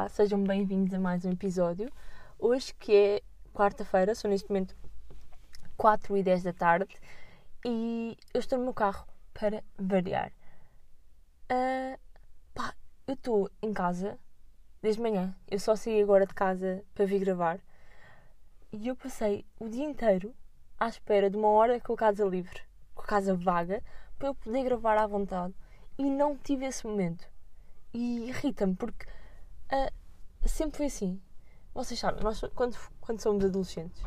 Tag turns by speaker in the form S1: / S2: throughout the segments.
S1: Olá, sejam bem-vindos a mais um episódio. Hoje que é quarta-feira, são neste momento 4 e 10 da tarde e eu estou no meu carro para variar. Uh, pá, eu estou em casa desde manhã. Eu só saí agora de casa para vir gravar e eu passei o dia inteiro à espera de uma hora com a casa livre, com a casa vaga, para eu poder gravar à vontade e não tive esse momento. E irrita-me porque uh, sempre foi assim. Vocês sabem, nós quando, quando somos adolescentes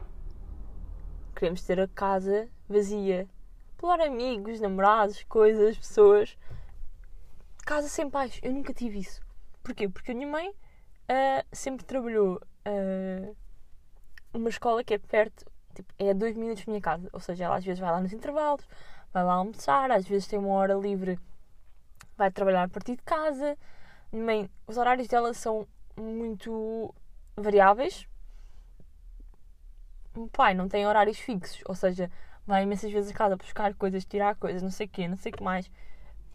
S1: queremos ter a casa vazia. Pular amigos, namorados, coisas, pessoas. Casa sem pais. Eu nunca tive isso. Porquê? Porque a minha mãe uh, sempre trabalhou uh, numa escola que é perto, tipo, é a dois minutos da minha casa. Ou seja, ela às vezes vai lá nos intervalos, vai lá almoçar, às vezes tem uma hora livre, vai trabalhar a partir de casa. Mãe, os horários dela são muito variáveis. O pai não tem horários fixos, ou seja, vai imensas vezes a casa buscar coisas, tirar coisas, não sei o quê, não sei o que mais.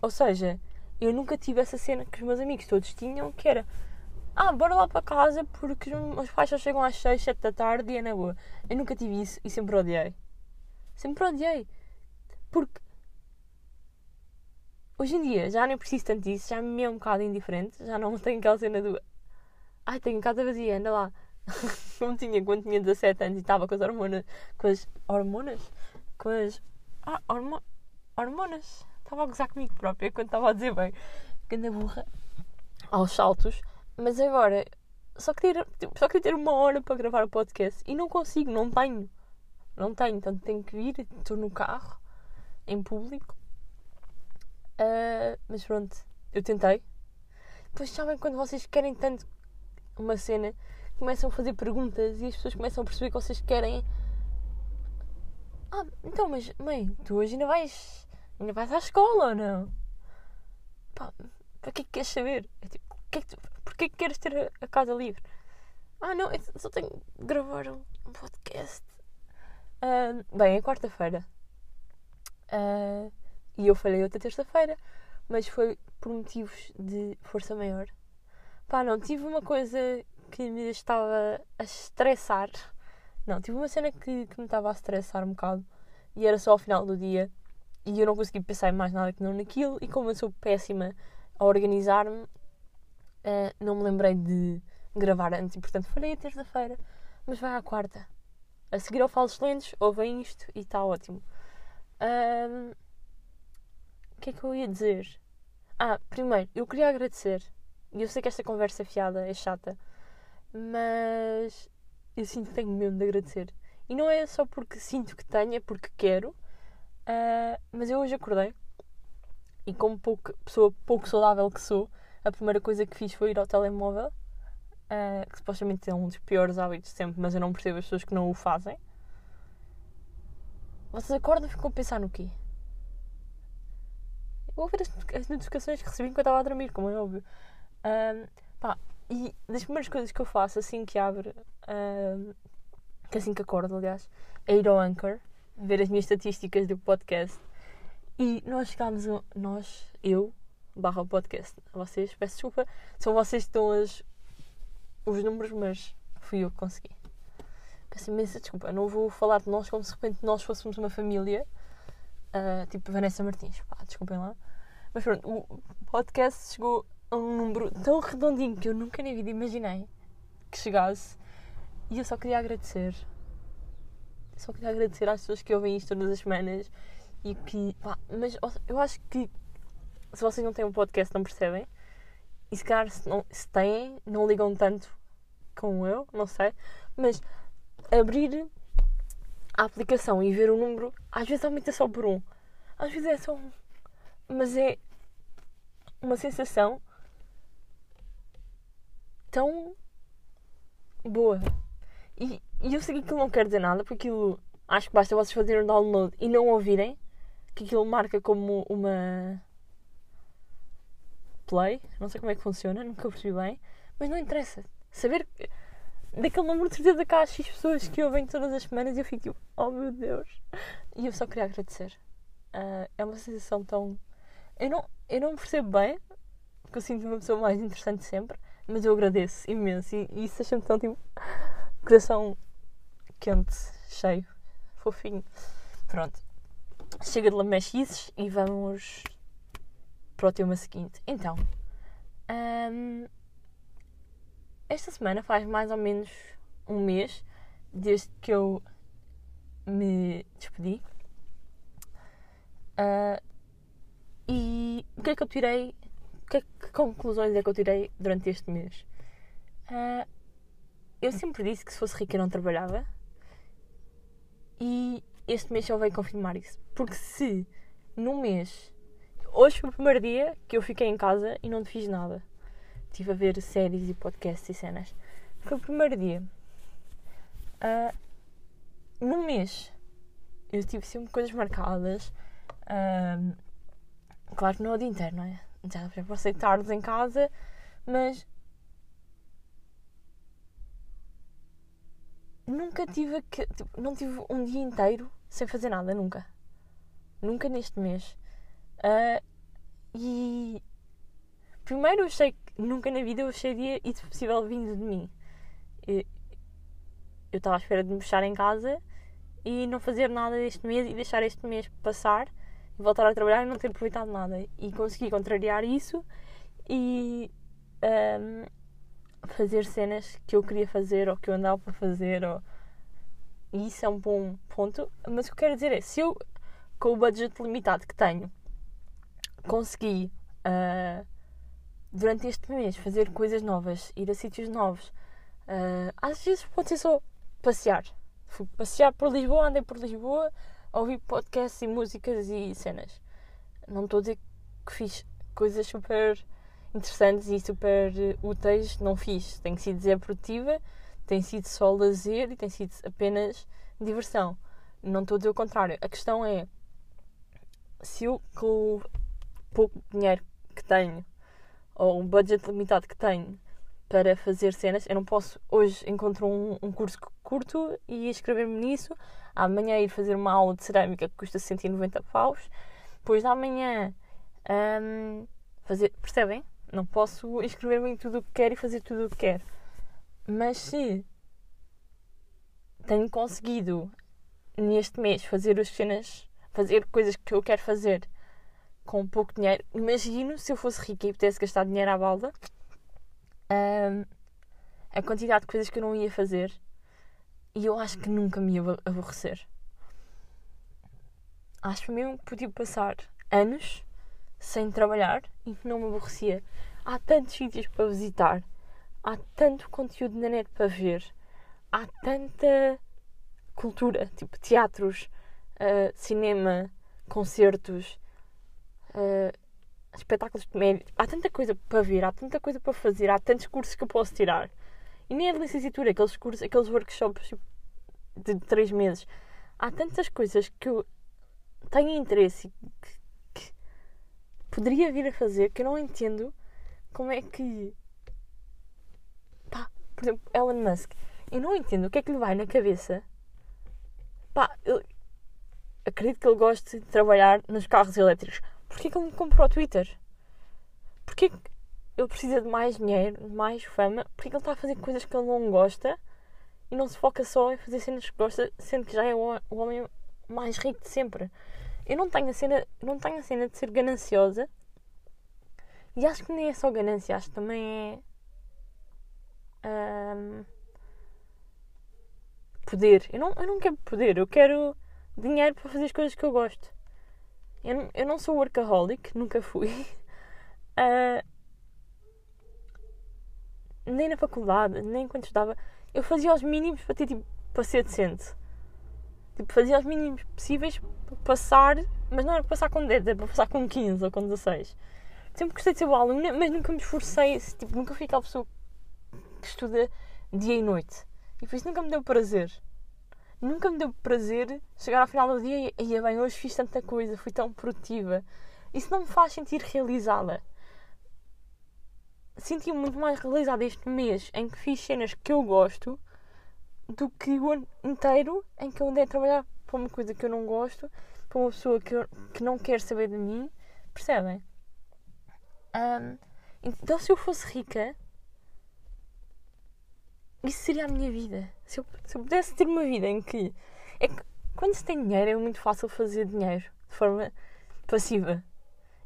S1: Ou seja, eu nunca tive essa cena que os meus amigos todos tinham, que era ah, bora lá para casa porque os meus pais só chegam às 6, 7 da tarde e é na boa. Eu nunca tive isso e sempre odiei. Sempre odiei. Porque hoje em dia já nem preciso tanto disso, já me é um bocado indiferente, já não tenho aquela cena do ai, tenho casa vazia, anda lá. Como tinha quando tinha 17 anos e estava com as hormonas, com as hormonas, com as ah, hormo, hormonas. Estava a gozar comigo própria quando estava a dizer bem, que anda burra aos saltos, mas agora só queria, só queria ter uma hora para gravar o podcast e não consigo, não tenho. Não tenho, então tenho que vir, estou no carro, em público. Uh, mas pronto, eu tentei. Depois sabem quando vocês querem tanto uma cena, começam a fazer perguntas e as pessoas começam a perceber que vocês querem. Ah, então, mas mãe, tu hoje ainda vais. ainda vais à escola ou não? Pá, para que é que queres saber? É tipo, que é que tu, porquê que queres ter a, casa livre? Ah, não, eu só tenho de gravar um podcast. Uh, bem, é quarta-feira. Uh, e eu falei outra terça-feira, mas foi por motivos de força maior. Pá, não, tive uma coisa que me estava a estressar. Não, tive uma cena que, que me estava a estressar um bocado e era só ao final do dia e eu não consegui pensar em mais nada que não naquilo. E como eu sou péssima a organizar-me, uh, não me lembrei de gravar antes e portanto falei a terça-feira, mas vai à quarta. A seguir ao Falos Lentes, ouvem isto e está ótimo. O que é que eu ia dizer? Ah, primeiro, eu queria agradecer. E eu sei que esta conversa fiada é chata, mas eu sinto que tenho mesmo de agradecer. E não é só porque sinto que tenho, é porque quero. Uh, mas eu hoje acordei e, como pouco, pessoa pouco saudável que sou, a primeira coisa que fiz foi ir ao telemóvel, uh, que supostamente é um dos piores hábitos de sempre, mas eu não percebo as pessoas que não o fazem. Vocês acordam e ficam a pensar no quê? Vou ver as, as notificações que recebi enquanto estava a dormir, como é óbvio. Um, pá, e das primeiras coisas que eu faço assim que abre, um, que assim que acordo, aliás, é ir ao Anchor, ver as minhas estatísticas do podcast. E nós chegámos a. Nós, eu, barra podcast. Vocês, peço desculpa, são vocês que estão as, os números, mas fui eu que consegui. Peço imensa desculpa. Não vou falar de nós como se de repente nós fôssemos uma família, uh, tipo Vanessa Martins. Pá, desculpem lá. Mas pronto, o podcast chegou a um número tão redondinho que eu nunca na vida imaginei que chegasse. E eu só queria agradecer. Só queria agradecer às pessoas que ouvem isto todas as semanas e que. Pá, mas eu acho que se vocês não têm um podcast não percebem. E se calhar se, não, se têm, não ligam tanto como eu, não sei. Mas abrir a aplicação e ver o número, às vezes aumenta só por um. Às vezes é só um. Mas é uma sensação tão boa. E, e eu sei que aquilo não quer dizer nada, porque aquilo acho que basta vocês fazerem um download e não ouvirem, que aquilo marca como uma play. Não sei como é que funciona, nunca percebi bem, mas não interessa. Saber daquele número de certeza que há X pessoas que ouvem todas as semanas e eu fico tipo, oh meu Deus. E eu só queria agradecer. Uh, é uma sensação tão. Eu não, eu não percebo bem, porque eu sinto-me uma pessoa mais interessante sempre mas eu agradeço imenso e, e isso deixa-me tão tipo. coração quente, cheio, fofinho. Pronto, chega de lamechices e vamos para o tema seguinte. Então, hum, esta semana faz mais ou menos um mês desde que eu me despedi. Uh, e o que é que eu tirei? Que, que, conclusões é que eu tirei durante este mês? Uh, eu sempre disse que se fosse rica eu não trabalhava. E este mês só veio confirmar isso. Porque se num mês. Hoje foi o primeiro dia que eu fiquei em casa e não fiz nada. Estive a ver séries e podcasts e cenas. Foi o primeiro dia. Uh, num mês eu tive sempre coisas marcadas. Uh, claro que não é o dia inteiro, não é? Já, já passei tardes em casa, mas nunca tive que, tipo, não tive um dia inteiro sem fazer nada, nunca. Nunca neste mês. Uh, e primeiro eu achei que nunca na vida eu acharia isso possível vindo de mim. Eu estava à espera de me fechar em casa e não fazer nada este mês e deixar este mês passar voltar a trabalhar e não ter aproveitado nada. E consegui contrariar isso e um, fazer cenas que eu queria fazer ou que eu andava para fazer. Ou... E isso é um bom ponto. Mas o que eu quero dizer é: se eu, com o budget limitado que tenho, consegui uh, durante este mês fazer coisas novas, ir a sítios novos, uh, às vezes pode ser só passear. Fui passear por Lisboa, andei por Lisboa, ouvi podcasts e músicas e cenas. Não estou a dizer que fiz coisas super interessantes e super úteis, não fiz. Tenho sido dizer produtiva, tem sido só lazer e tem sido apenas diversão. Não estou a dizer o contrário. A questão é se eu com o pouco dinheiro que tenho ou um budget limitado que tenho para fazer cenas. Eu não posso, hoje encontro um, um curso curto e inscrever-me nisso. Amanhã ir fazer uma aula de cerâmica que custa 190 paus. Depois da manhã um, fazer. Percebem? Não posso inscrever-me em tudo o que quero e fazer tudo o que quero. Mas se tenho conseguido neste mês fazer as cenas, fazer coisas que eu quero fazer com pouco dinheiro, imagino se eu fosse rica e pudesse gastar dinheiro à balda um, a quantidade de coisas que eu não ia fazer e eu acho que nunca me ia aborrecer. Acho mesmo que podia passar anos sem trabalhar e que não me aborrecia. Há tantos sítios para visitar, há tanto conteúdo na net para ver, há tanta cultura, tipo teatros, uh, cinema, concertos. Uh, espetáculos de comédia. Há tanta coisa para ver, há tanta coisa para fazer, há tantos cursos que eu posso tirar. E nem é de licenciatura, aqueles cursos, aqueles workshops tipo, de três meses. Há tantas coisas que eu tenho interesse e que, que poderia vir a fazer que eu não entendo como é que. Pá, por exemplo, Elon Musk. Eu não entendo o que é que lhe vai na cabeça. Pá, eu acredito que ele goste de trabalhar nos carros elétricos Porquê que ele me comprou o Twitter? Porquê que ele precisa de mais dinheiro, de mais fama? Porquê que ele está a fazer coisas que ele não gosta e não se foca só em fazer cenas que gosta, sendo que já é o homem mais rico de sempre? Eu não tenho a cena, não tenho a cena de ser gananciosa e acho que nem é só ganância, acho que também é. Um, poder. Eu não, eu não quero poder, eu quero dinheiro para fazer as coisas que eu gosto. Eu, eu não sou workaholic, nunca fui. Uh, nem na faculdade, nem quando estudava. Eu fazia os mínimos para ter tipo, para ser decente. Tipo, fazia os mínimos possíveis para passar, mas não era para passar com 10, era para passar com 15 ou com 16. Sempre gostei de ser boa aluna, mas nunca me esforcei, tipo, nunca fui aquela pessoa que estuda dia e noite. E por isso nunca me deu prazer nunca me deu prazer chegar ao final do dia e, e bem, hoje fiz tanta coisa, fui tão produtiva. Isso não me faz sentir realizada. Senti-me muito mais realizada este mês em que fiz cenas que eu gosto do que o ano inteiro em que eu andei a trabalhar para uma coisa que eu não gosto, para uma pessoa que, eu, que não quer saber de mim. Percebem? Um, então, se eu fosse rica, isso seria a minha vida. Se eu, se eu pudesse ter uma vida em que. É que quando se tem dinheiro é muito fácil fazer dinheiro de forma passiva.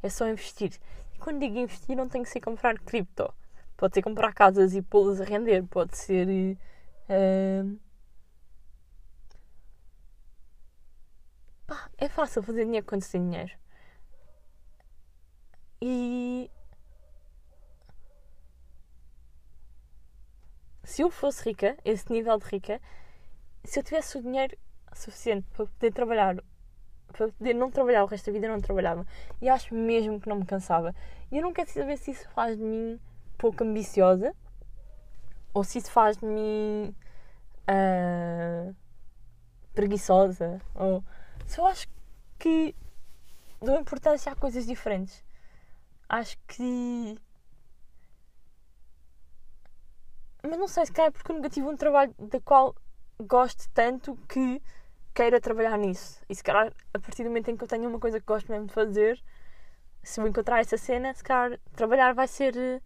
S1: É só investir. Quando digo investir, não tem que ser comprar cripto. Pode ser comprar casas e pô-las a render. Pode ser. Uh, pá, é fácil fazer dinheiro quando se tem dinheiro. E se eu fosse rica, esse nível de rica, se eu tivesse o dinheiro suficiente para poder trabalhar, para poder não trabalhar o resto da vida, eu não trabalhava. E acho mesmo que não me cansava. E eu não quero saber se isso faz de mim pouco ambiciosa ou se isso faz de mim uh, preguiçosa. Ou só acho que dou importância a coisas diferentes. Acho que mas não sei se calhar é porque eu nunca tive um trabalho da qual gosto tanto que queira trabalhar nisso. E se calhar a partir do momento em que eu tenho uma coisa que gosto mesmo de fazer, se eu encontrar essa cena, se calhar trabalhar vai ser. Eh,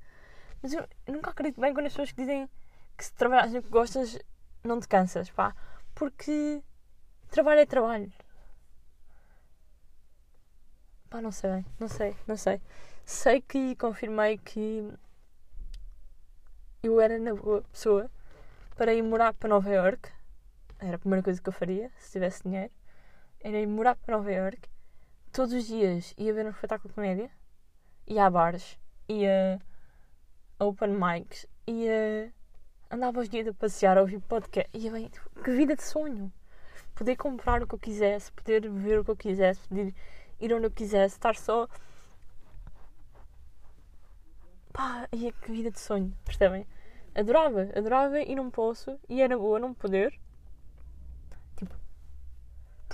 S1: mas eu, nunca acredito bem quando as pessoas que dizem que se trabalhas no que gostas não te cansas, pá. Porque trabalho é trabalho. Pá, não sei bem, não sei, não sei. Sei que confirmei que eu era na boa pessoa para ir morar para Nova York. Era a primeira coisa que eu faria se tivesse dinheiro. Era ir morar para Nova York. Todos os dias ia ver um espetáculo de comédia. Ia a bares. Ia a open mics. Ia. Andava os dias a passear, a ouvir podcast. Ia bem. Que vida de sonho! Poder comprar o que eu quisesse, poder ver o que eu quisesse, poder ir onde eu quisesse, estar só. Pá, ia que vida de sonho, percebem? Adorava, adorava e não posso, e era boa não poder.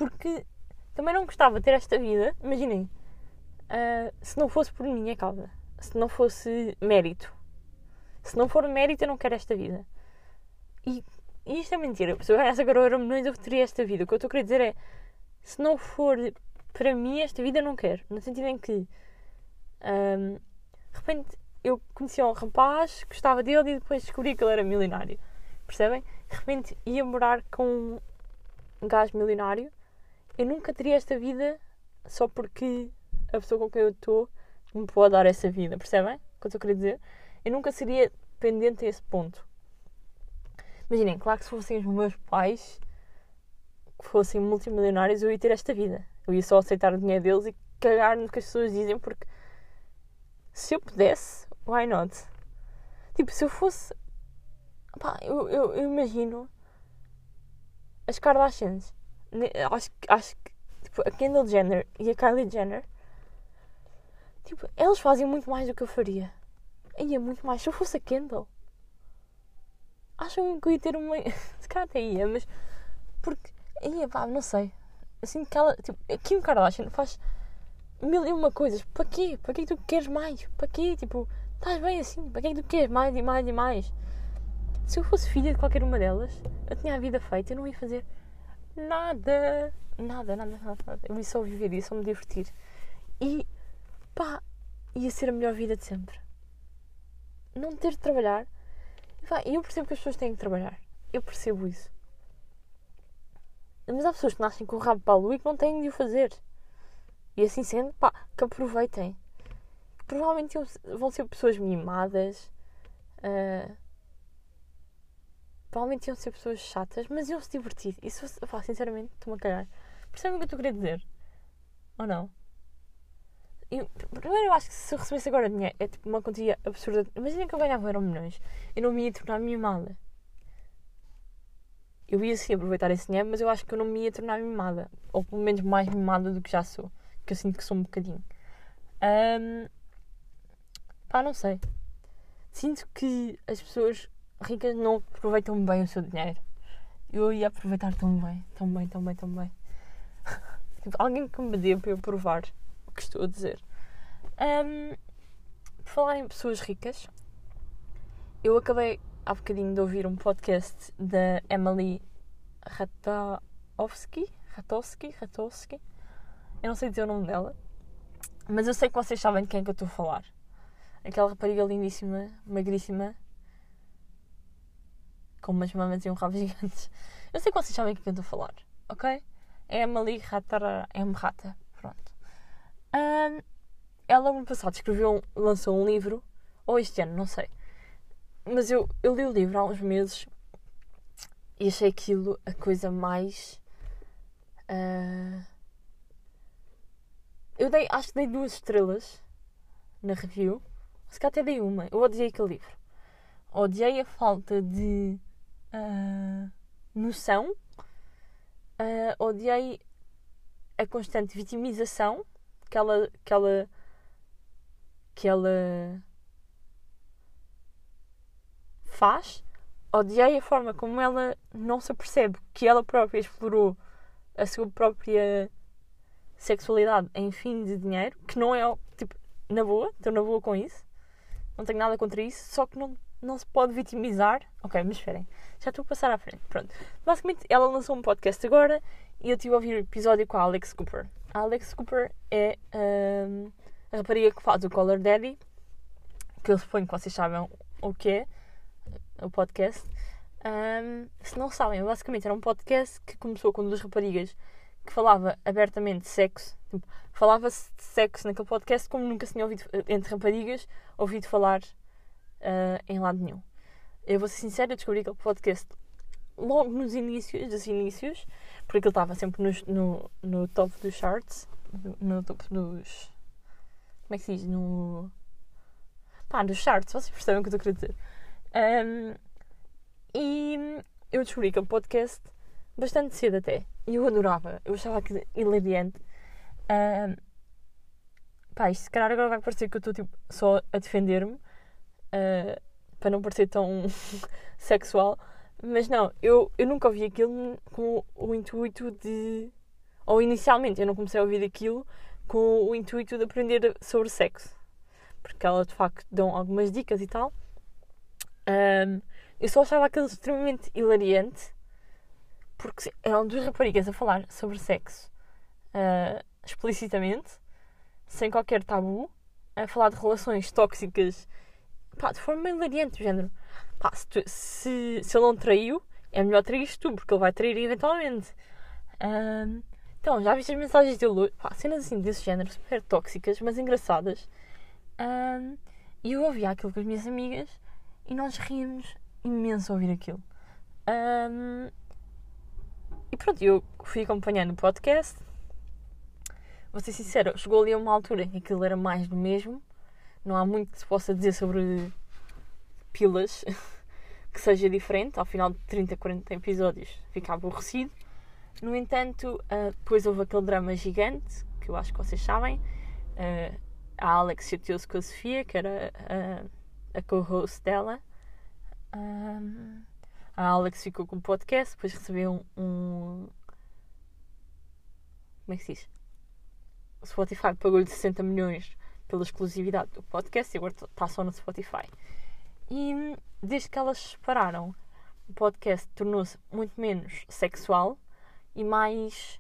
S1: Porque também não gostava de ter esta vida, imaginem, uh, se não fosse por minha causa, se não fosse mérito. Se não for mérito, eu não quero esta vida. E, e isto é mentira. Se eu ganhasse agora o milhões, eu teria esta vida. O que eu estou a querer dizer é: se não for para mim, esta vida eu não quero. No sentido em que, um, de repente, eu conhecia um rapaz, gostava dele e depois descobri que ele era milionário. Percebem? De repente ia morar com um gajo milionário. Eu nunca teria esta vida só porque a pessoa com quem eu estou me pode dar essa vida. Percebem? O que eu estou dizer? Eu nunca seria dependente a esse ponto. Imaginem, claro que se fossem os meus pais que fossem multimilionários, eu ia ter esta vida. Eu ia só aceitar o dinheiro deles e cagar no que as pessoas dizem, porque se eu pudesse, why not? Tipo, se eu fosse. Pá, eu, eu, eu imagino as Kardashians. Acho, acho que tipo, a Kendall Jenner e a Kylie Jenner. Tipo, elas fazem muito mais do que eu faria. Ia muito mais. Se eu fosse a Kendall. Acham que eu ia ter uma. Se calhar até ia, mas. Porque. Ia, pá, não sei. Assim que ela. Tipo, a Kim Kardashian faz mil e uma coisas. Para quê? Para que tu queres mais? Para quê? Tipo, estás bem assim? Para é que tu queres mais e mais e mais? Se eu fosse filha de qualquer uma delas, eu tinha a vida feita, eu não ia fazer nada. Nada, nada, nada. Eu ia só viver, ia só me divertir. E pá, ia ser a melhor vida de sempre. Não ter de trabalhar. E eu percebo que as pessoas têm que trabalhar. Eu percebo isso. Mas há pessoas que nascem com o rabo para a lua e que não têm de o fazer. E assim sendo, pá, que aproveitem. Provavelmente vão ser pessoas mimadas. Uh, provavelmente iam ser pessoas chatas, mas iam se divertir. Isso, pá, sinceramente, estou-me a cagar. Percebem o que eu estou dizer? Ou não? Eu, primeiro, eu acho que se eu recebesse agora dinheiro, é tipo uma quantia absurda. Imagina que eu ganhava euro milhões. Eu não me ia tornar mimada. Eu ia sim aproveitar esse dinheiro, mas eu acho que eu não me ia tornar mimada. Ou pelo menos mais mimada do que já sou que eu sinto que sou um bocadinho. Um, pá, não sei. Sinto que as pessoas ricas não aproveitam bem o seu dinheiro. Eu ia aproveitar tão bem, tão bem, tão bem, tão bem. Tipo, alguém que me dê para eu provar o que estou a dizer. Um, por falar em pessoas ricas, eu acabei há bocadinho de ouvir um podcast da Emily Ratovski. Ratowski, Ratowski, eu não sei dizer o nome dela, mas eu sei que vocês sabem de quem é que eu estou a falar. Aquela rapariga lindíssima, magríssima, com umas mamas e um rabo gigantes. Eu sei que vocês sabem o que eu estou a falar, ok? É Emily Ratara, é uma rata, pronto. Um, ela, ano passado, escreveu, lançou um livro, ou este ano, não sei. Mas eu, eu li o livro há uns meses e achei aquilo a coisa mais. Uh, eu dei, acho que dei duas estrelas na review. Se calhar até dei uma. Eu odiei aquele livro. Odiei a falta de uh, noção. Uh, odiei a constante vitimização que ela, que ela, que ela faz. Odiei a forma como ela não se apercebe que ela própria explorou a sua própria sexualidade em fim de dinheiro, que não é, tipo, na boa, estou na boa com isso, não tenho nada contra isso, só que não, não se pode vitimizar. Ok, mas esperem, já estou a passar à frente. Pronto. Basicamente, ela lançou um podcast agora e eu tive a ouvir o episódio com a Alex Cooper. A Alex Cooper é um, a rapariga que faz o Color Daddy, que eu suponho que vocês sabem o que é, o podcast. Um, se não sabem, basicamente era um podcast que começou com duas raparigas que falava abertamente de sexo. Tipo, Falava-se de sexo naquele podcast como nunca se tinha ouvido, entre raparigas, ouvido falar uh, em lado nenhum. Eu vou ser sincera, descobri aquele podcast logo nos inícios dos inícios, porque ele estava sempre no, no, no top dos charts, no, no dos. Como é que se diz? No. pá, nos charts, vocês percebem o que eu estou a querer dizer. Um, e eu descobri aquele podcast bastante cedo até. E eu adorava, eu achava aquilo hilariante. Uh, pá, isto se calhar agora vai parecer que eu estou tipo, só a defender-me uh, para não parecer tão sexual, mas não, eu, eu nunca ouvi aquilo com o intuito de. Ou inicialmente eu não comecei a ouvir aquilo com o intuito de aprender sobre sexo, porque elas de facto dão algumas dicas e tal. Um, eu só achava aquilo extremamente hilariante porque eram duas raparigas a falar sobre sexo uh, explicitamente, sem qualquer tabu, a falar de relações tóxicas pá, de forma hilariante, do género. Pá, se, tu, se, se ele não traiu, é melhor trair tu, porque ele vai trair eventualmente. Uh, então, já viste as mensagens dele? Pá, cenas assim desse género, super tóxicas, mas engraçadas. Uh, e eu ouvia aquilo com as minhas amigas e nós ríamos imenso a ouvir aquilo. Um, e pronto, eu fui acompanhando o podcast. Vou ser sincera, chegou ali a uma altura em que aquilo era mais do mesmo. Não há muito que se possa dizer sobre pilas que seja diferente. Ao final de 30, 40 episódios fica aborrecido. No entanto, uh, depois houve aquele drama gigante, que eu acho que vocês sabem. Uh, a Alex chateou-se com a Sofia, que era uh, a co-host dela. Um, a Alex ficou com o podcast, depois recebeu um, um. Como é que se diz? O Spotify pagou-lhe 60 milhões pela exclusividade do podcast e agora está só no Spotify. E desde que elas se separaram, o podcast tornou-se muito menos sexual e mais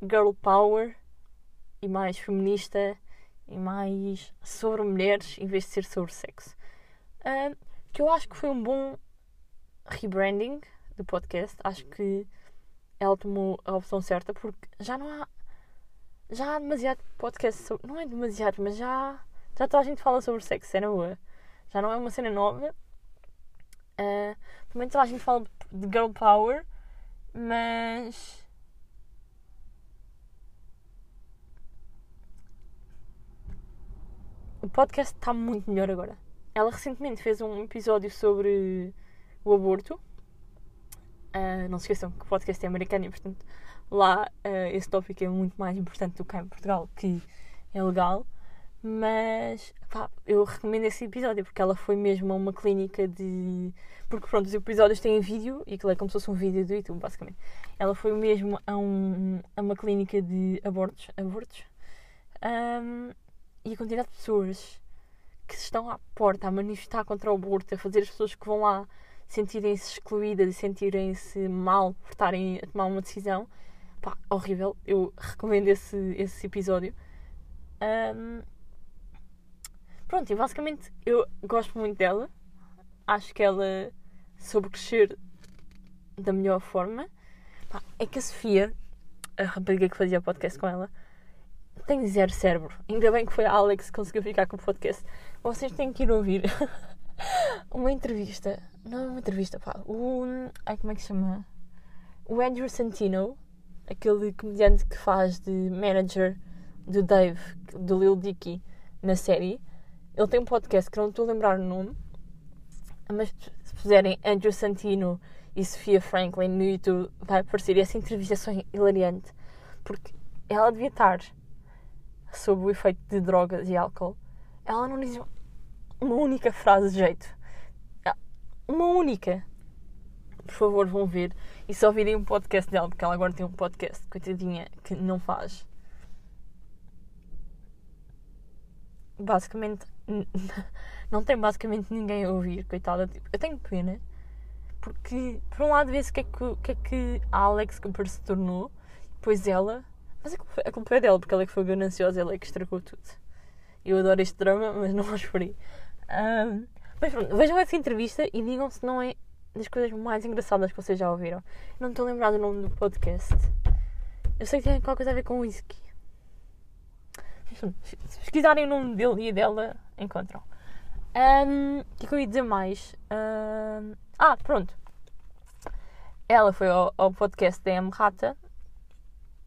S1: girl power e mais feminista e mais sobre mulheres em vez de ser sobre sexo. Uh, que eu acho que foi um bom rebranding do podcast. Acho que ela tomou a opção certa porque já não há. Já há demasiado podcast sobre. Não é demasiado, mas já. Já toda a gente fala sobre sexo, é na boa. Já não é uma cena nova. Uh, também toda a gente fala de girl power, mas. O podcast está muito melhor agora. Ela recentemente fez um episódio sobre o aborto. Uh, não se esqueçam que o podcast é americano e, portanto, lá uh, esse tópico é muito mais importante do que em Portugal, que é legal. Mas pá, eu recomendo esse episódio porque ela foi mesmo a uma clínica de. Porque pronto, os episódios têm vídeo e aquilo é como se fosse um vídeo do YouTube, basicamente. Ela foi mesmo a, um, a uma clínica de abortos, abortos um, e a quantidade de pessoas que estão à porta a manifestar contra o aborto, a fazer as pessoas que vão lá sentirem-se excluídas e sentirem-se mal por estarem a tomar uma decisão. Pá, horrível. Eu recomendo esse, esse episódio. Um, pronto, e basicamente eu gosto muito dela. Acho que ela soube crescer da melhor forma. Pá, é que a Sofia, a rapariga que fazia podcast com ela, tem zero cérebro. Ainda bem que foi a Alex que conseguiu ficar com o podcast. Vocês têm que ir ouvir uma entrevista. Não é uma entrevista, pá. O. Ai, como é que se chama? O Andrew Santino, aquele comediante que faz de manager do Dave, do Lil Dicky, na série. Ele tem um podcast que não estou a lembrar o nome, mas se fizerem Andrew Santino e Sofia Franklin no YouTube, vai aparecer. E essa entrevista é hilariante, porque ela devia estar sobre o efeito de drogas e álcool. Ela não diz uma única frase de jeito. Uma única. Por favor, vão ver. E só ouvirem um podcast dela, porque ela agora tem um podcast, coitadinha, que não faz. Basicamente, não tem basicamente ninguém a ouvir, coitada. Tipo, eu tenho pena, porque por um lado vê-se o que, é que, que, é que a Alex Cooper se tornou, depois ela. Mas a culpa, é dela, porque ela é que foi gananciosa, ela é que estragou tudo. Eu adoro este drama, mas não vos por Um, mas pronto, vejam essa entrevista e digam se não é das coisas mais engraçadas que vocês já ouviram. Não estou a lembrar do nome do podcast. Eu sei que tem qualquer coisa a ver com whisky. Se pesquisarem o nome dele e dela, encontram. Um, que é que eu ia dizer mais? Um, ah, pronto. Ela foi ao, ao podcast da M Rata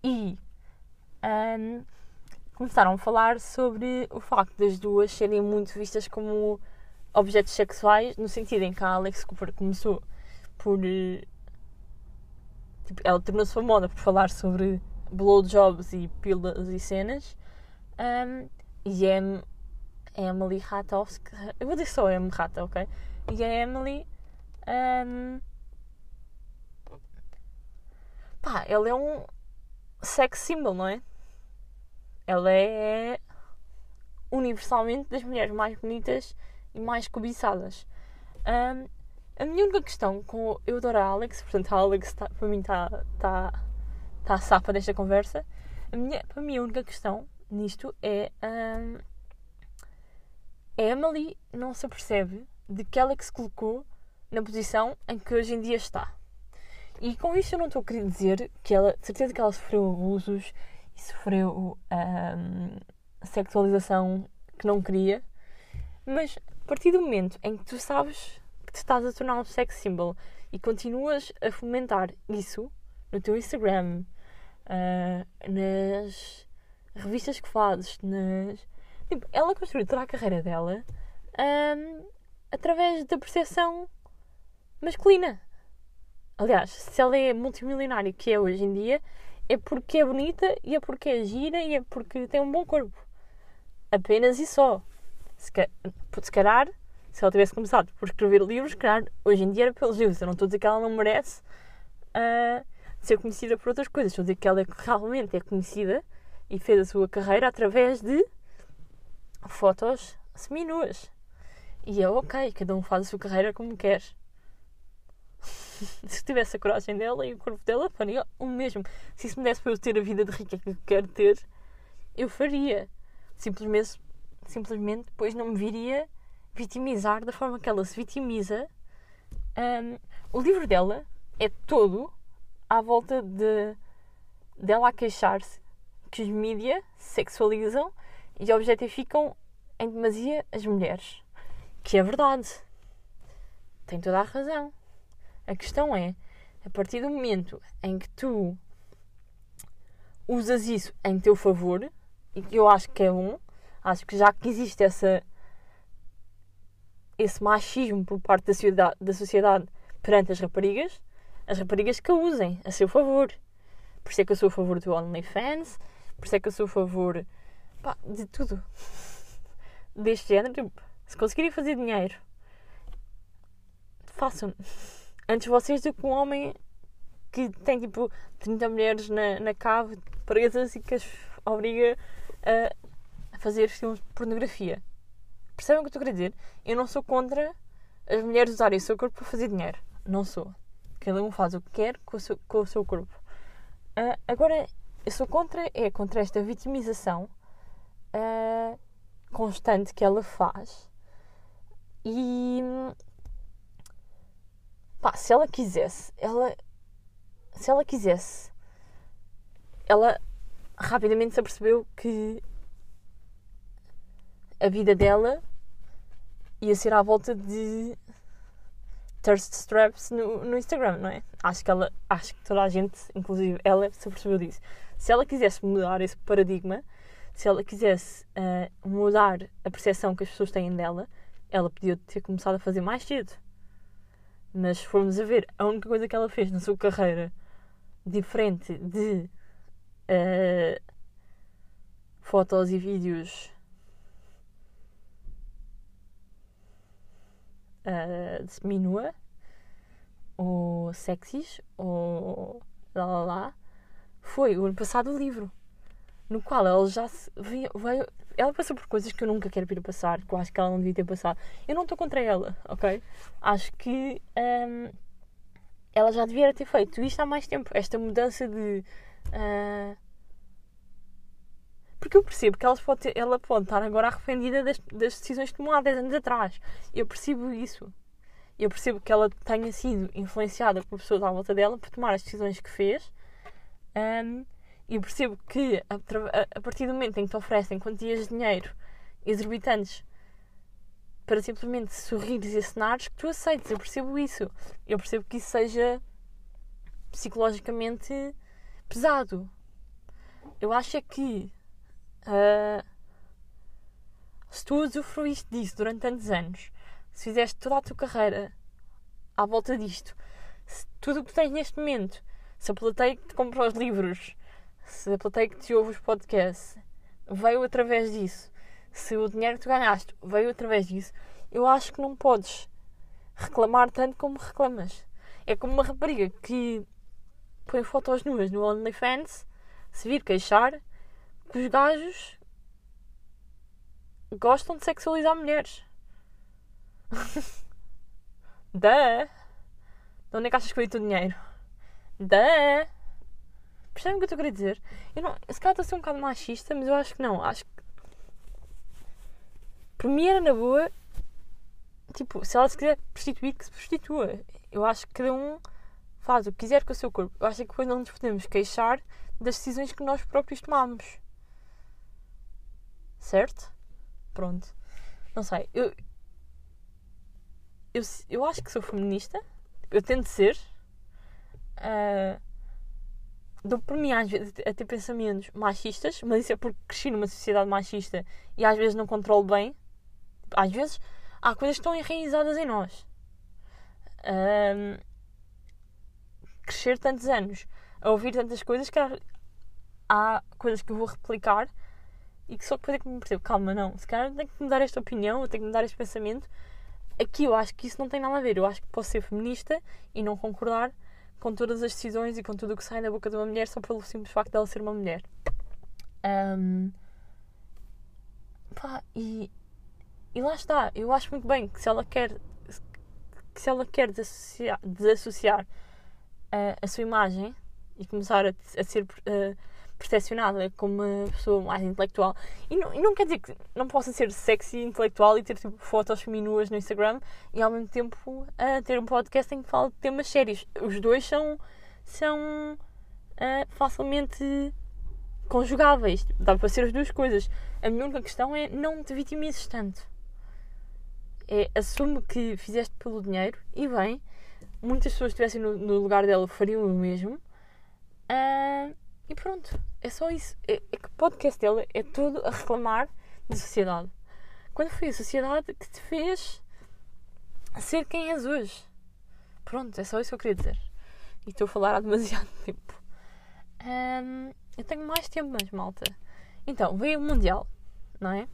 S1: e um, começaram a falar sobre o facto das duas serem muito vistas como objetos sexuais, no sentido em que a Alex Cooper começou por. Tipo, ela tornou-se famosa por falar sobre blowjobs e pílulas e cenas. Um, e é Emily Ratowski. Eu vou dizer só M Rata, ok? E a Emily. Um, pá, ela é um sex symbol, não é? Ela é universalmente das mulheres mais bonitas e mais cobiçadas. Um, a minha única questão com. Eu adoro a Alex, portanto a Alex tá, para mim está tá, tá a sapa desta conversa. A minha, para mim a única questão nisto é. Um, a Emily não se apercebe de que ela que se colocou na posição em que hoje em dia está. E com isso eu não estou a querer dizer que ela, de certeza que ela sofreu abusos e sofreu um, sexualização que não queria, mas a partir do momento em que tu sabes que te estás a tornar um sex symbol e continuas a fomentar isso no teu Instagram, uh, nas revistas que fazes, nas Tipo, ela construiu toda a carreira dela um, através da percepção masculina. Aliás, se ela é multimilionária, que é hoje em dia, é porque é bonita e é porque é gira e é porque tem um bom corpo. Apenas e só. Se, calhar, se ela tivesse começado por escrever livros, calhar hoje em dia era pelos livros. Eu não estou a dizer que ela não merece uh, ser conhecida por outras coisas. Estou a dizer que ela é, realmente é conhecida e fez a sua carreira através de fotos semi-nuas. E é ok, cada um faz a sua carreira como quer. se tivesse a coragem dela e o corpo dela, faria o mesmo. Se isso me desse para eu ter a vida de rica que quero ter, eu faria. Simplesmente, simplesmente depois não me viria vitimizar da forma que ela se vitimiza. Um, o livro dela é todo à volta de dela a queixar-se que os mídias sexualizam e objetificam em demasia as mulheres. Que é verdade. Tem toda a razão. A questão é, a partir do momento em que tu usas isso em teu favor, e que eu acho que é bom, acho que já que existe essa, esse machismo por parte da sociedade, da sociedade perante as raparigas, as raparigas que a usem a seu favor. Por isso é que eu sou a favor do OnlyFans, por isso é que eu sou a favor pá, de tudo deste género. Tipo, se conseguirem fazer dinheiro, façam. Antes vocês do que um homem que tem tipo 30 mulheres na, na cave presas e que as obriga a, a fazer filmes de pornografia. Percebem o que eu estou a dizer? Eu não sou contra as mulheres usarem o seu corpo para fazer dinheiro. Não sou. Cada um faz o que quer com o seu, com o seu corpo. Uh, agora, eu sou contra, é contra esta vitimização uh, constante que ela faz. E Pá, se ela quisesse, ela. Se ela quisesse, ela rapidamente se apercebeu que a vida dela ia ser à volta de thirst straps no, no Instagram, não é? Acho que ela, acho que toda a gente, inclusive ela, se apercebeu disso. Se ela quisesse mudar esse paradigma, se ela quisesse uh, mudar a percepção que as pessoas têm dela, ela podia ter começado a fazer mais cedo. Mas se formos a ver, a única coisa que ela fez na sua carreira diferente de uh, fotos e vídeos uh, semi-nua ou sexys ou lá lá lá foi o ano passado o livro no qual ela já se veio, veio ela passou por coisas que eu nunca quero vir a passar, que eu acho que ela não devia ter passado. Eu não estou contra ela, ok? Acho que um, ela já devia ter feito isto há mais tempo, esta mudança de. Uh, porque eu percebo que ela pode, ter, ela pode estar agora arrependida das, das decisões 10 anos atrás. Eu percebo isso. Eu percebo que ela tenha sido influenciada por pessoas à volta dela por tomar as decisões que fez. Um, e percebo que a, partir do momento em que te oferecem quantias de dinheiro exorbitantes para simplesmente sorrires e acenares, que tu aceites. Eu percebo isso. Eu percebo que isso seja psicologicamente pesado. Eu acho é que uh, se tu usufruíste disso durante tantos anos, se fizeste toda a tua carreira à volta disto, se tudo o que tens neste momento, se a plateia que te compra os livros, se a plateia que te ouve os podcasts veio através disso, se o dinheiro que tu ganhaste veio através disso, eu acho que não podes reclamar tanto como reclamas. É como uma rapariga que põe fotos nuas no OnlyFans, se vir queixar que os gajos gostam de sexualizar mulheres. da De onde é que achas que veio o teu dinheiro? Da Percebem o que eu estou a querer dizer? Eu não, se calhar estou a ser um bocado machista, mas eu acho que não. Acho que. Era na boa. Tipo, se ela se quiser prostituir, que se prostitua. Eu acho que cada um faz o que quiser com o seu corpo. Eu acho que depois não nos podemos queixar das decisões que nós próprios tomamos. Certo? Pronto. Não sei. Eu. Eu, eu acho que sou feminista. Eu tento ser. Uh, dou por mim às vezes a ter pensamentos machistas, mas isso é porque cresci numa sociedade machista e às vezes não controlo bem. Às vezes há coisas que estão enraizadas em nós. Um, crescer tantos anos a ouvir tantas coisas que há, há, coisas que eu vou replicar e que só depois é que me percebo, calma, não, se calhar tenho que mudar esta opinião, eu tenho que mudar este pensamento. Aqui eu acho que isso não tem nada a ver. Eu acho que posso ser feminista e não concordar com todas as decisões e com tudo o que sai da boca de uma mulher só pelo simples facto dela ser uma mulher. Um, pá, e, e lá está. Eu acho muito bem que se ela quer que se ela quer desassociar, desassociar uh, a sua imagem e começar a, a ser uh, percepcionada como uma pessoa mais intelectual. E não, e não quer dizer que não possa ser sexy, intelectual e ter tipo, fotos feminuas no Instagram e ao mesmo tempo uh, ter um podcast em que fala de temas sérios. Os dois são, são uh, facilmente conjugáveis. Dá para ser as duas coisas. A minha única questão é não te vitimizes tanto. É, assume que fizeste pelo dinheiro e bem, muitas pessoas estivessem no, no lugar dela fariam o mesmo. Uh, e pronto, é só isso. É, é que o podcast dela é todo a reclamar da sociedade. Quando foi a sociedade que te fez ser quem és hoje. Pronto, é só isso que eu queria dizer. E estou a falar há demasiado tempo. Eu tenho mais tempo, mas malta. Então, veio o Mundial, não é?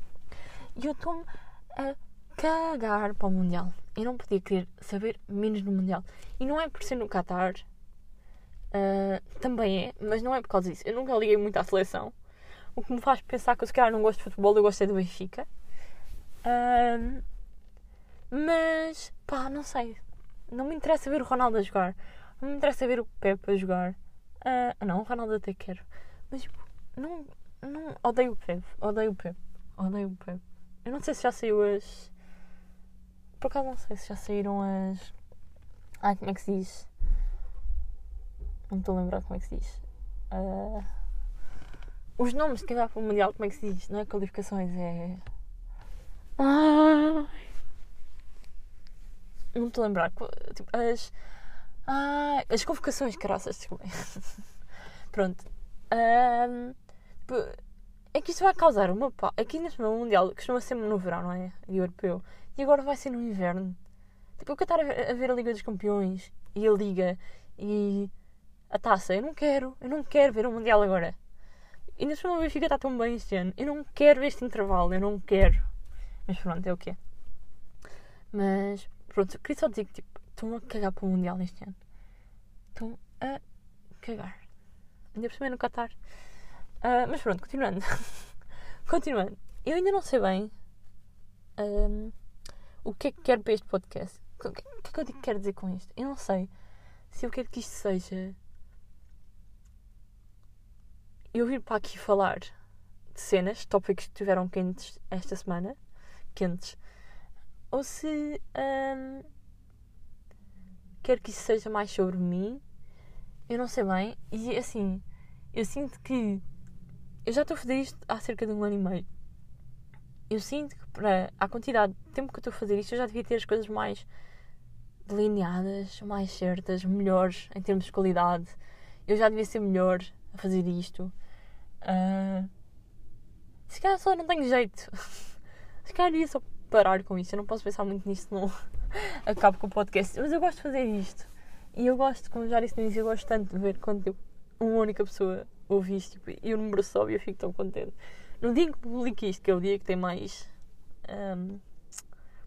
S1: E eu estou-me a cagar para o Mundial. Eu não podia querer saber menos do Mundial. E não é por ser no Qatar, Uh, também é, mas não é por causa disso. Eu nunca liguei muito à seleção. O que me faz pensar que eu se calhar não gosto de futebol, eu gosto é do Benfica. Uh, mas pá, não sei. Não me interessa ver o Ronaldo a jogar. Não me interessa ver o Pepe a jogar. Uh, não, o Ronaldo até quero. Mas tipo, não, não. Odeio o Pepe. Odeio o Pepe. Odeio o Pepe. Eu não sei se já saiu as. Por acaso não sei se já saíram as Ai, como é que se diz? Não estou a lembrar como é que se diz. Uh, os nomes de quem para o Mundial, como é que se diz? Não é qualificações, é. Ai. Não estou a lembrar. Tipo, as. As convocações, caraças, desculpem. Pronto. Um, tipo, é que isto vai causar uma. Aqui neste Mundial costuma ser no verão, não é? E europeu. E agora vai ser no inverno. Tipo, eu quero estar a ver a Liga dos Campeões e a Liga e a taça. Eu não quero. Eu não quero ver o Mundial agora. E neste momento o Benfica está tão bem este ano. Eu não quero este intervalo. Eu não quero. Mas pronto, é o que é. Mas pronto, queria só dizer que tipo, estão a cagar para o Mundial neste ano. Estão a cagar. Ainda por cima no Qatar. Uh, mas pronto, continuando. continuando. Eu ainda não sei bem um, o que é que quero para este podcast. O que é que eu quero dizer com isto? Eu não sei se eu quero que isto seja eu vir para aqui falar de cenas, tópicos que estiveram quentes esta semana, quentes, ou se um, quero que isso seja mais sobre mim, eu não sei bem, e assim, eu sinto que eu já estou a fazer isto há cerca de um ano e meio. Eu sinto que para a quantidade de tempo que eu estou a fazer isto, eu já devia ter as coisas mais delineadas, mais certas, melhores em termos de qualidade. Eu já devia ser melhor a fazer isto. Uh, se calhar só não tenho jeito. se calhar ia só parar com isto. Eu não posso pensar muito nisto, não acabo com o podcast. Mas eu gosto de fazer isto. E eu gosto, como já disse no início, eu gosto tanto de ver quando tipo, uma única pessoa ouve isto tipo, e o número sobe e eu fico tão contente. No dia que publico isto, que é o dia que tem mais um,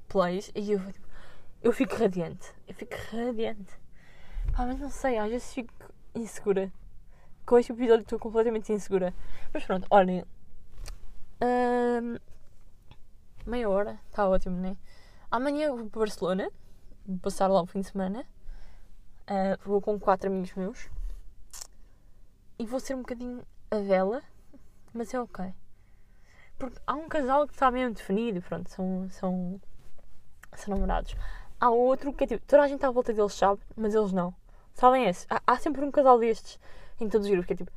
S1: plays, e eu, tipo, eu fico radiante. Eu fico radiante. Pá, mas não sei, às vezes fico insegura com este episódio estou completamente insegura. Mas pronto, olhem. Um, meia hora, está ótimo, né? Amanhã vou para Barcelona, vou passar lá um fim de semana. Uh, vou com quatro amigos meus. E vou ser um bocadinho a vela, mas é ok. Porque há um casal que está mesmo definido, pronto, são, são, são namorados. Há outro que é tipo, toda a gente à volta deles sabe, mas eles não. Sabem esse? Há, há sempre um casal destes em todos os grupos, que é tipo,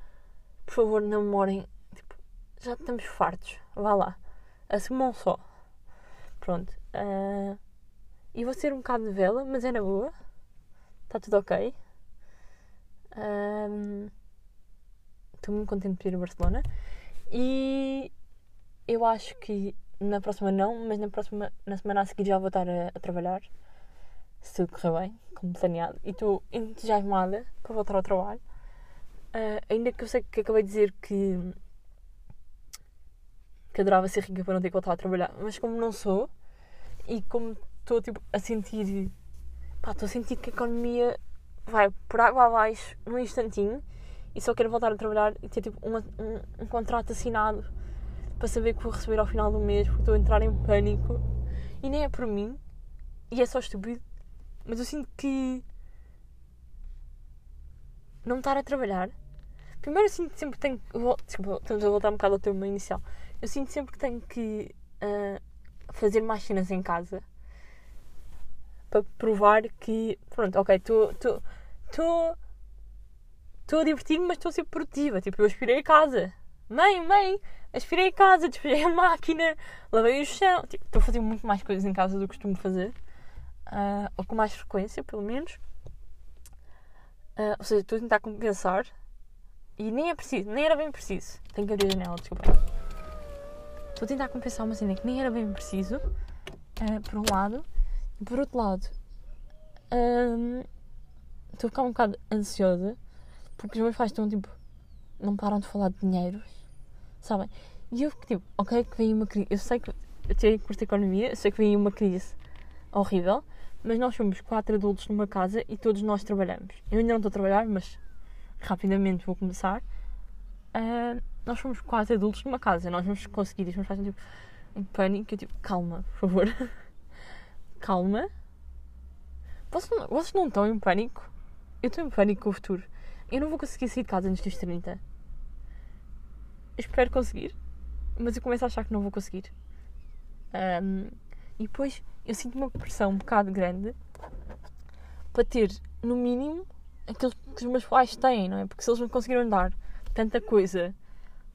S1: por favor, namorem, tipo, já estamos fartos, vá lá, assumam só. Pronto. Uh, e vou ser um bocado de vela, mas é na boa, está tudo ok. Estou muito contente de ir a Barcelona e eu acho que na próxima não, mas na próxima na semana a seguir já vou estar a, a trabalhar se tudo correr bem, como planeado. E estou entusiasmada para voltar ao trabalho. Uh, ainda que eu sei que acabei de dizer que, que adorava ser rica para não ter que voltar a trabalhar, mas como não sou e como estou tipo, a sentir pá, estou a sentir que a economia vai por água abaixo num instantinho e só quero voltar a trabalhar e ter tipo um, um, um contrato assinado para saber que vou receber ao final do mês porque estou a entrar em pânico e nem é por mim e é só estúpido mas eu sinto que não estar a trabalhar Primeiro eu sinto sempre que tenho. Desculpa, estamos a voltar um bocado ao tema inicial. Eu sinto sempre que tenho que uh, fazer mais cenas em casa para provar que. Pronto, ok, estou. Estou. A divertir-me, mas estou a ser produtiva. Tipo, eu aspirei a casa. Mãe, mãe, aspirei a casa, despejei a máquina, lavei o chão. Tipo, estou a fazer muito mais coisas em casa do que costumo fazer. Uh, ou com mais frequência, pelo menos. Uh, ou seja, estou a tentar compensar e nem é preciso, nem era bem preciso. Tenho que abrir a janela, desculpa. Estou a tentar compensar uma cena que nem era bem preciso, uh, por um lado. E por outro lado, um, estou a ficar um bocado ansiosa porque os meus pais estão tipo. não param de falar de dinheiro, sabem? E eu fico tipo, ok, que vem uma crise. Eu sei que eu tenho curso de economia, eu sei que vem uma crise horrível, mas nós somos quatro adultos numa casa e todos nós trabalhamos. Eu ainda não estou a trabalhar, mas rapidamente vou começar. Uh, nós fomos quase adultos numa casa, nós vamos conseguir isto, mas fazem tipo em pânico. Eu tipo, calma, por favor, calma. Vocês não, vocês não estão em pânico? Eu estou em pânico com o futuro. Eu não vou conseguir sair de casa antes dos 30. Eu espero conseguir, mas eu começo a achar que não vou conseguir. Um, e depois eu sinto uma pressão um bocado grande para ter, no mínimo, aquilo que os meus pais têm, não é? Porque se eles não conseguiram dar tanta coisa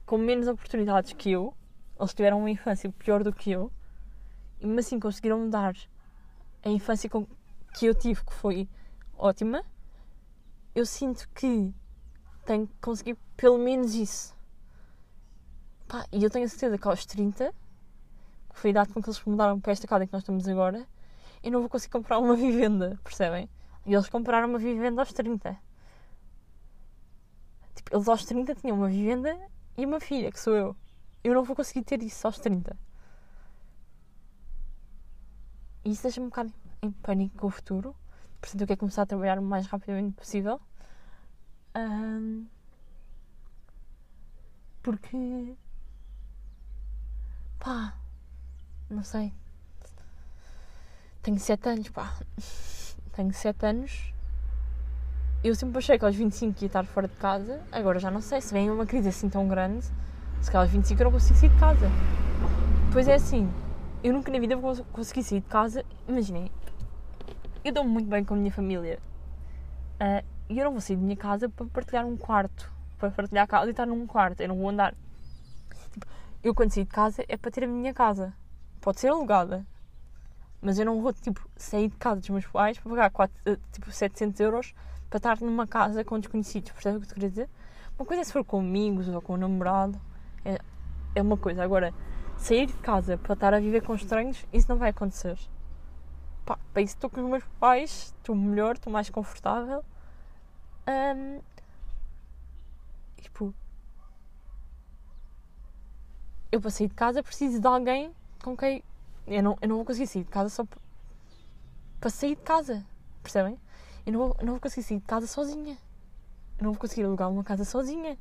S1: com menos oportunidades que eu, eles tiveram uma infância pior do que eu, mesmo assim conseguiram me dar a infância com, que eu tive, que foi ótima, eu sinto que tenho que conseguir pelo menos isso. Pá, e eu tenho a certeza que aos 30, que foi a idade com que eles mudaram para esta casa em que nós estamos agora, eu não vou conseguir comprar uma vivenda, percebem? E eles compraram uma vivenda aos 30. Tipo, eles aos 30 tinham uma vivenda e uma filha, que sou eu. Eu não vou conseguir ter isso aos 30. E isso deixa-me um bocado em pânico com o futuro. Portanto, eu quero começar a trabalhar o mais rapidamente possível. Um, porque. pá. Não sei. Tenho 7 anos, pá. Tenho 7 anos. Eu sempre achei que aos 25 ia estar fora de casa. Agora já não sei. Se vem uma crise assim tão grande, se calhar aos 25 eu não consigo sair de casa. Pois é assim. Eu nunca na vida vou conseguir sair de casa. Imaginem. Eu dou-me muito bem com a minha família. Uh, e eu não vou sair de minha casa para partilhar um quarto. Para partilhar a casa e estar num quarto. Eu não vou andar. Tipo, eu quando sair de casa é para ter a minha casa. Pode ser alugada. Mas eu não vou, tipo, sair de casa dos meus pais para pagar 4, eh, tipo, 700 euros para estar numa casa com desconhecidos. Percebe o que eu queria dizer? Uma coisa é se for com amigos ou com um namorado. É, é uma coisa. Agora, sair de casa para estar a viver com estranhos, isso não vai acontecer. Pá, para isso estou com os meus pais, estou melhor, estou mais confortável. Um, tipo, eu para sair de casa preciso de alguém com quem. Eu não, eu não vou conseguir sair de casa só para sair de casa, percebem? Eu não, vou, eu não vou conseguir sair de casa sozinha. Eu não vou conseguir alugar uma casa sozinha.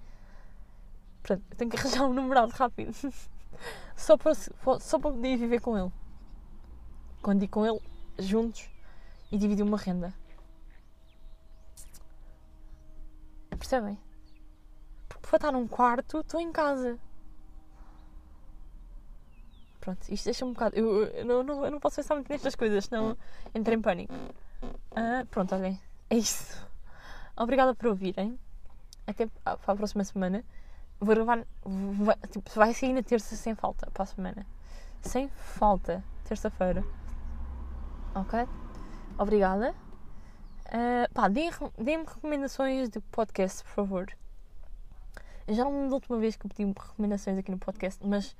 S1: Portanto, eu tenho que arranjar um namorado rápido. só, para, só para poder viver com ele. Quando ir com ele, juntos e dividir uma renda. Percebem? Porque para estar num quarto, estou em casa. Pronto, isto deixa-me um bocado. Eu, eu, não, não, eu não posso pensar muito nestas coisas, senão entro em pânico. Uh, pronto, olhem, é isso. Obrigada por ouvirem. Até para a próxima semana. Vou gravar. Vai, tipo, vai sair na terça sem falta para a semana. Sem falta. Terça-feira. Ok? Obrigada. Uh, pá, deem-me recomendações de podcast, por favor. Eu já não lembro da última vez que pedi recomendações aqui no podcast, mas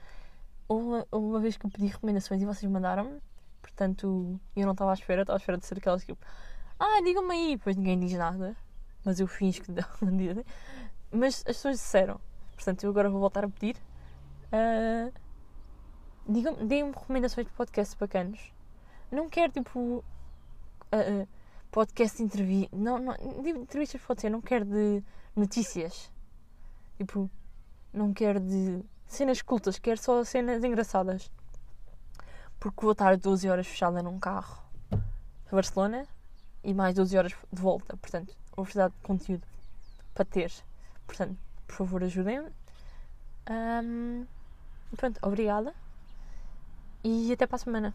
S1: houve uma, vez que eu pedi recomendações e vocês mandaram-me. Portanto, eu não estava à espera, estava à espera de ser aquelas que ah, digam-me aí, depois ninguém diz nada, mas eu finjo que não dizem. Mas as pessoas disseram, portanto, eu agora vou voltar a pedir. Uh, deem-me recomendações de podcasts bacanos. Não quero tipo. Uh, podcast de entrevista. Não, não, de entrevistas pode ser, não quero de notícias. Tipo, não quero de cenas cultas, quero só cenas engraçadas. Porque vou estar 12 horas fechada num carro a Barcelona e mais 12 horas de volta. Portanto, vou precisar de conteúdo para ter. Portanto, por favor, ajudem-me. Um, pronto, obrigada. E até para a semana.